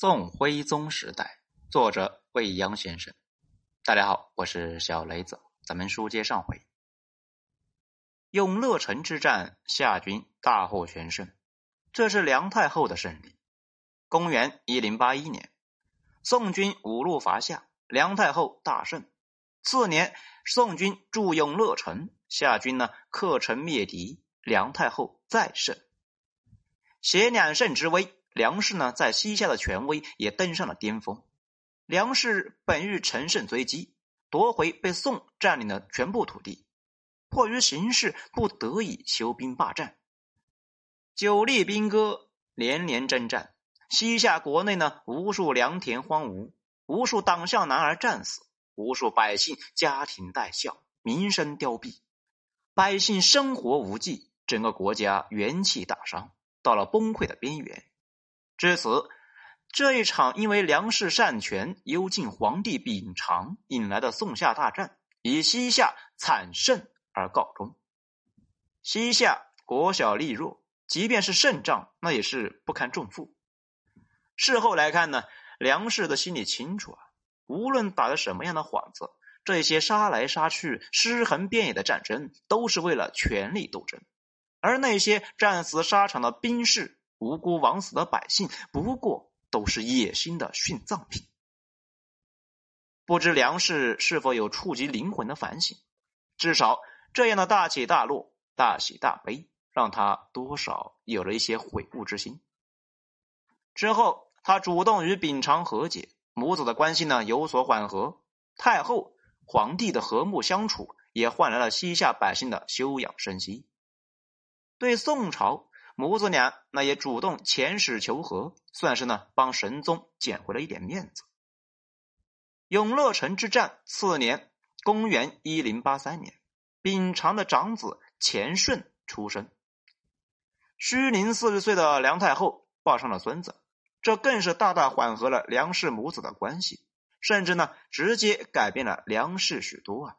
宋徽宗时代，作者未央先生。大家好，我是小雷子。咱们书接上回，永乐城之战，夏军大获全胜，这是梁太后的胜利。公元一零八一年，宋军五路伐夏，梁太后大胜。次年，宋军驻永乐城，夏军呢克城灭敌，梁太后再胜。携两胜之威。梁氏呢，在西夏的权威也登上了巅峰。梁氏本欲乘胜追击，夺回被宋占领的全部土地，迫于形势，不得已休兵罢战。久立兵戈，连连征战。西夏国内呢，无数良田荒芜，无数党项男儿战死，无数百姓家庭带孝，民生凋敝，百姓生活无计，整个国家元气大伤，到了崩溃的边缘。至此，这一场因为梁氏擅权、幽禁皇帝秉常引来的宋夏大战，以西夏惨胜而告终。西夏国小力弱，即便是胜仗，那也是不堪重负。事后来看呢，梁氏的心里清楚啊，无论打的什么样的幌子，这些杀来杀去、尸横遍野的战争，都是为了权力斗争，而那些战死沙场的兵士。无辜枉死的百姓，不过都是野心的殉葬品。不知梁氏是否有触及灵魂的反省？至少这样的大起大落、大喜大悲，让他多少有了一些悔悟之心。之后，他主动与秉常和解，母子的关系呢有所缓和。太后、皇帝的和睦相处，也换来了西夏百姓的休养生息。对宋朝。母子俩那也主动遣使求和，算是呢帮神宗捡回了一点面子。永乐城之战次年，公元一零八三年，秉常的长子钱顺出生。虚龄四十岁的梁太后抱上了孙子，这更是大大缓和了梁氏母子的关系，甚至呢直接改变了梁氏许多啊。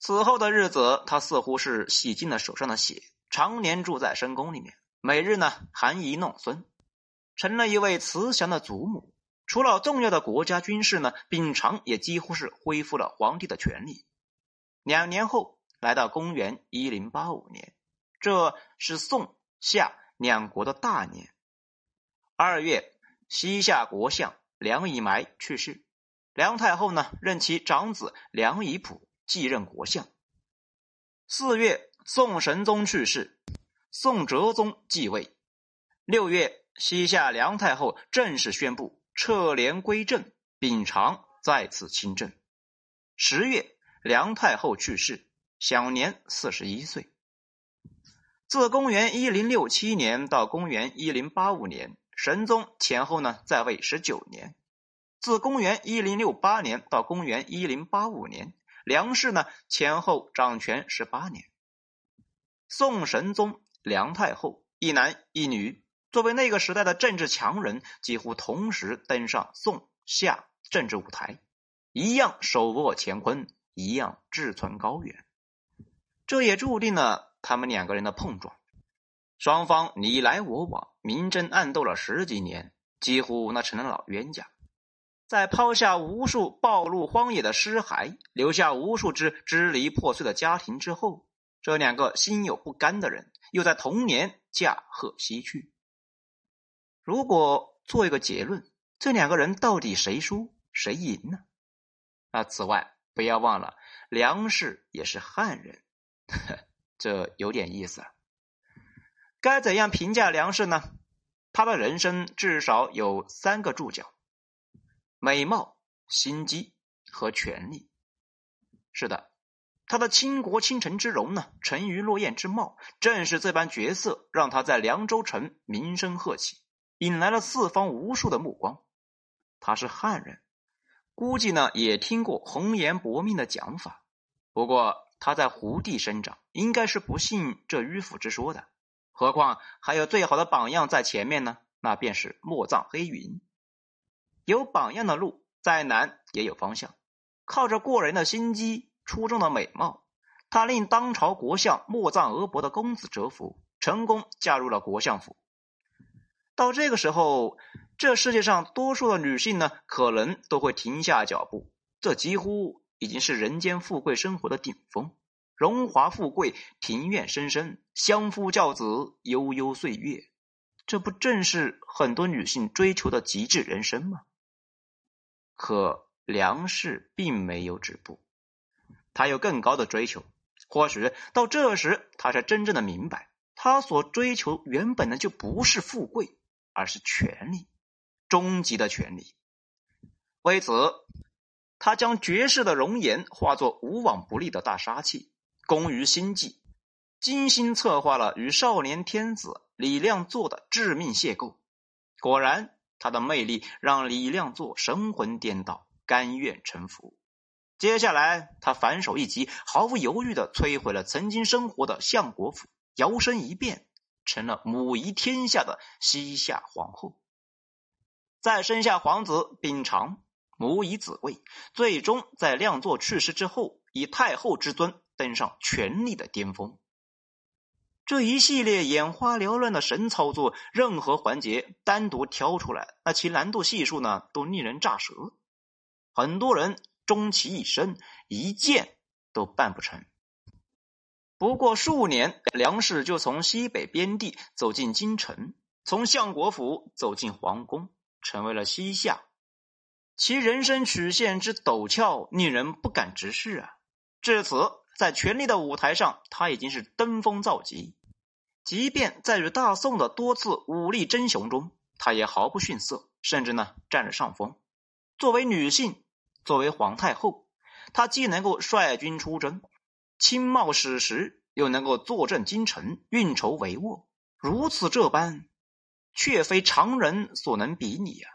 此后的日子，他似乎是洗尽了手上的血。常年住在深宫里面，每日呢含饴弄孙，成了一位慈祥的祖母。除了重要的国家军事呢，秉常也几乎是恢复了皇帝的权力。两年后，来到公元一零八五年，这是宋夏两国的大年。二月，西夏国相梁以埋去世，梁太后呢任其长子梁以普继任国相。四月。宋神宗去世，宋哲宗继位。六月，西夏梁太后正式宣布撤帘归政，秉常再次亲政。十月，梁太后去世，享年四十一岁。自公元一零六七年到公元一零八五年，神宗前后呢在位十九年。自公元一零六八年到公元一零八五年，梁氏呢前后掌权十八年。宋神宗、梁太后一男一女，作为那个时代的政治强人，几乎同时登上宋夏政治舞台，一样手握乾坤，一样志存高远。这也注定了他们两个人的碰撞。双方你来我往，明争暗斗了十几年，几乎那成了老冤家。在抛下无数暴露荒野的尸骸，留下无数只支离破碎的家庭之后。这两个心有不甘的人，又在同年驾鹤西去。如果做一个结论，这两个人到底谁输谁赢呢？那此外，不要忘了梁氏也是汉人，这有点意思。该怎样评价梁氏呢？他的人生至少有三个注脚：美貌、心机和权力。是的。他的倾国倾城之容呢，沉鱼落雁之貌，正是这般角色，让他在凉州城名声鹤起，引来了四方无数的目光。他是汉人，估计呢也听过红颜薄命的讲法。不过他在胡地生长，应该是不信这迂腐之说的。何况还有最好的榜样在前面呢，那便是莫藏黑云。有榜样的路，再难也有方向。靠着过人的心机。出众的美貌，她令当朝国相莫藏额伯的公子折服，成功嫁入了国相府。到这个时候，这世界上多数的女性呢，可能都会停下脚步。这几乎已经是人间富贵生活的顶峰，荣华富贵，庭院深深，相夫教子，悠悠岁月，这不正是很多女性追求的极致人生吗？可梁氏并没有止步，他有更高的追求。或许到这时，他才真正的明白，他所追求原本呢就不是富贵，而是权力，终极的权力。为此，他将绝世的容颜化作无往不利的大杀器，攻于心计，精心策划了与少年天子李亮做的致命邂逅。果然，他的魅力让李亮做神魂颠倒，甘愿臣服。接下来，他反手一击，毫无犹豫的摧毁了曾经生活的相国府，摇身一变成了母仪天下的西夏皇后。再生下皇子秉常，母以子贵，最终在亮作去世之后，以太后之尊登上权力的巅峰。这一系列眼花缭乱的神操作，任何环节单独挑出来，那其难度系数呢，都令人咋舌。很多人。终其一生，一件都办不成。不过数年，梁氏就从西北边地走进京城，从相国府走进皇宫，成为了西夏。其人生曲线之陡峭，令人不敢直视啊！至此，在权力的舞台上，他已经是登峰造极。即便在与大宋的多次武力争雄中，他也毫不逊色，甚至呢占了上风。作为女性。作为皇太后，她既能够率军出征，亲冒矢石，又能够坐镇京城，运筹帷幄，如此这般，却非常人所能比拟啊！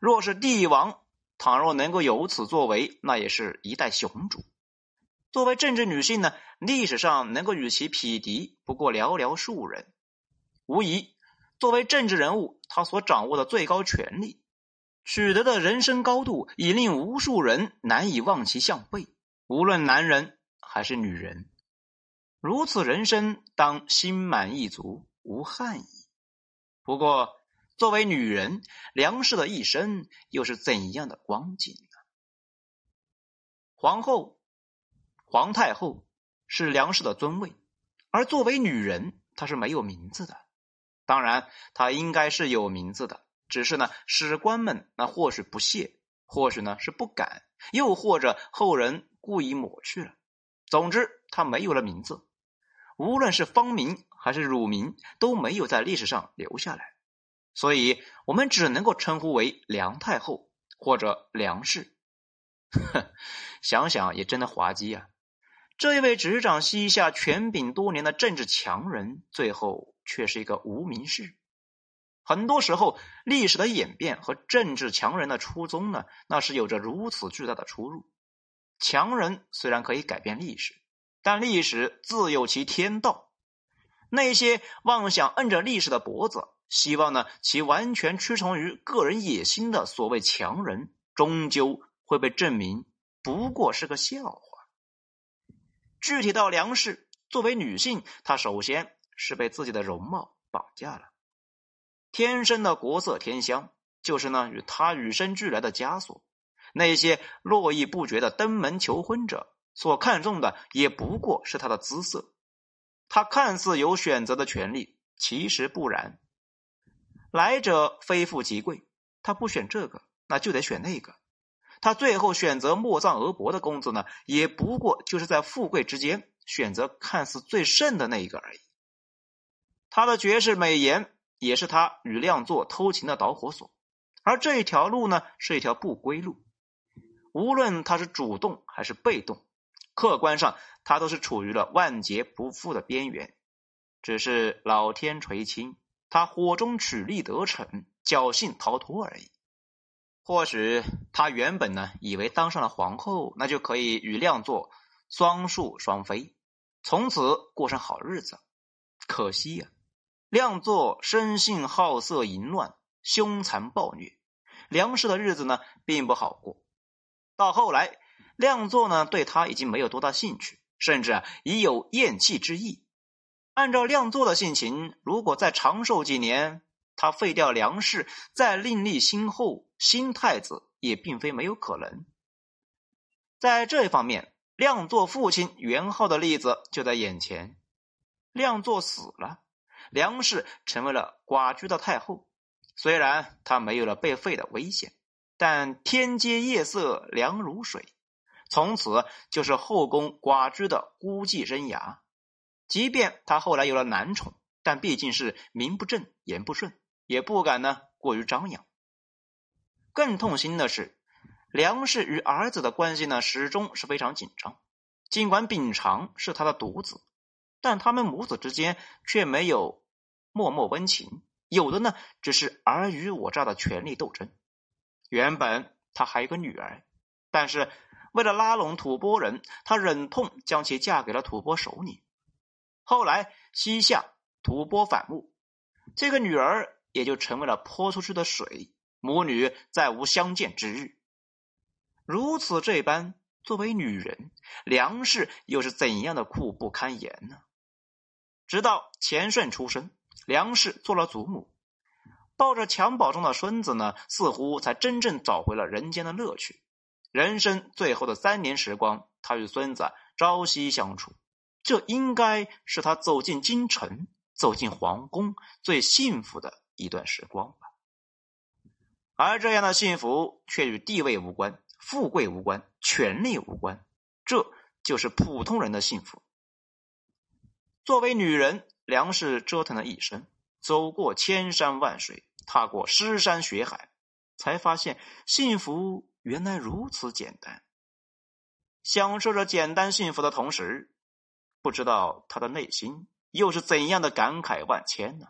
若是帝王，倘若能够有此作为，那也是一代雄主。作为政治女性呢，历史上能够与其匹敌，不过寥寥数人。无疑，作为政治人物，她所掌握的最高权力。取得的人生高度，已令无数人难以望其项背。无论男人还是女人，如此人生当心满意足，无憾矣。不过，作为女人，梁氏的一生又是怎样的光景呢？皇后、皇太后是梁氏的尊位，而作为女人，她是没有名字的。当然，她应该是有名字的。只是呢，史官们那或许不屑，或许呢是不敢，又或者后人故意抹去了。总之，他没有了名字，无论是芳名还是乳名，都没有在历史上留下来。所以，我们只能够称呼为梁太后或者梁氏。哼，想想也真的滑稽啊！这一位执掌西夏权柄多年的政治强人，最后却是一个无名氏。很多时候，历史的演变和政治强人的初衷呢，那是有着如此巨大的出入。强人虽然可以改变历史，但历史自有其天道。那些妄想摁着历史的脖子，希望呢其完全屈从于个人野心的所谓强人，终究会被证明不过是个笑话。具体到梁氏，作为女性，她首先是被自己的容貌绑架了。天生的国色天香，就是那与他与生俱来的枷锁。那些络绎不绝的登门求婚者所看重的，也不过是他的姿色。他看似有选择的权利，其实不然。来者非富即贵，他不选这个，那就得选那个。他最后选择莫藏俄伯的公子呢，也不过就是在富贵之间选择看似最甚的那一个而已。他的绝世美颜。也是他与亮作偷情的导火索，而这一条路呢，是一条不归路。无论他是主动还是被动，客观上他都是处于了万劫不复的边缘。只是老天垂青，他火中取栗得逞，侥幸逃脱而已。或许他原本呢，以为当上了皇后，那就可以与亮作双宿双飞，从此过上好日子。可惜呀。亮作生性好色淫乱，凶残暴虐，梁氏的日子呢并不好过。到后来，亮作呢对他已经没有多大兴趣，甚至已有厌弃之意。按照亮作的性情，如果再长寿几年，他废掉梁氏，再另立新后新太子，也并非没有可能。在这一方面，亮作父亲元昊的例子就在眼前。亮作死了，梁氏成为了寡居的太后。虽然她没有了被废的危险，但天阶夜色凉如水，从此就是后宫寡居的孤寂生涯。即便他后来有了男宠，但毕竟是名不正言不顺，也不敢呢过于张扬。更痛心的是，梁氏与儿子的关系呢始终是非常紧张。尽管秉常是他的独子，但他们母子之间却没有脉脉温情，有的呢只是尔虞我诈的权力斗争。原本他还有个女儿，但是为了拉拢吐蕃人，他忍痛将其嫁给了吐蕃首领。后来西夏吐蕃反目，这个女儿也就成为了泼出去的水，母女再无相见之日。如此这般，作为女人，梁氏又是怎样的苦不堪言呢？直到钱顺出生，梁氏做了祖母，抱着襁褓中的孙子呢，似乎才真正找回了人间的乐趣。人生最后的三年时光，他与孙子朝夕相处。这应该是他走进京城、走进皇宫最幸福的一段时光吧。而这样的幸福却与地位无关、富贵无关、权力无关，这就是普通人的幸福。作为女人，梁氏折腾了一生，走过千山万水，踏过尸山血海，才发现幸福原来如此简单。享受着简单幸福的同时。不知道他的内心又是怎样的感慨万千呢？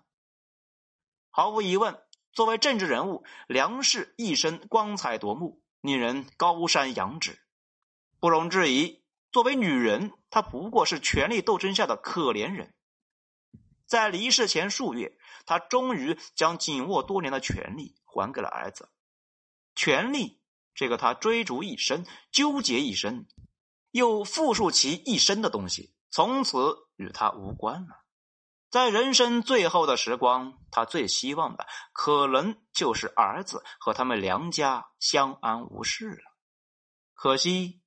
毫无疑问，作为政治人物，梁氏一生光彩夺目，令人高山仰止。不容置疑，作为女人，他不过是权力斗争下的可怜人。在离世前数月，他终于将紧握多年的权力还给了儿子。权力，这个他追逐一生、纠结一生，又复述其一生的东西。从此与他无关了。在人生最后的时光，他最希望的可能就是儿子和他们梁家相安无事了。可惜，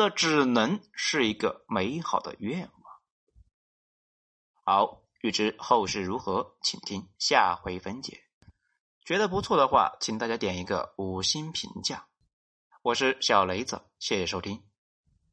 这只能是一个美好的愿望。好，欲知后事如何，请听下回分解。觉得不错的话，请大家点一个五星评价。我是小雷子，谢谢收听。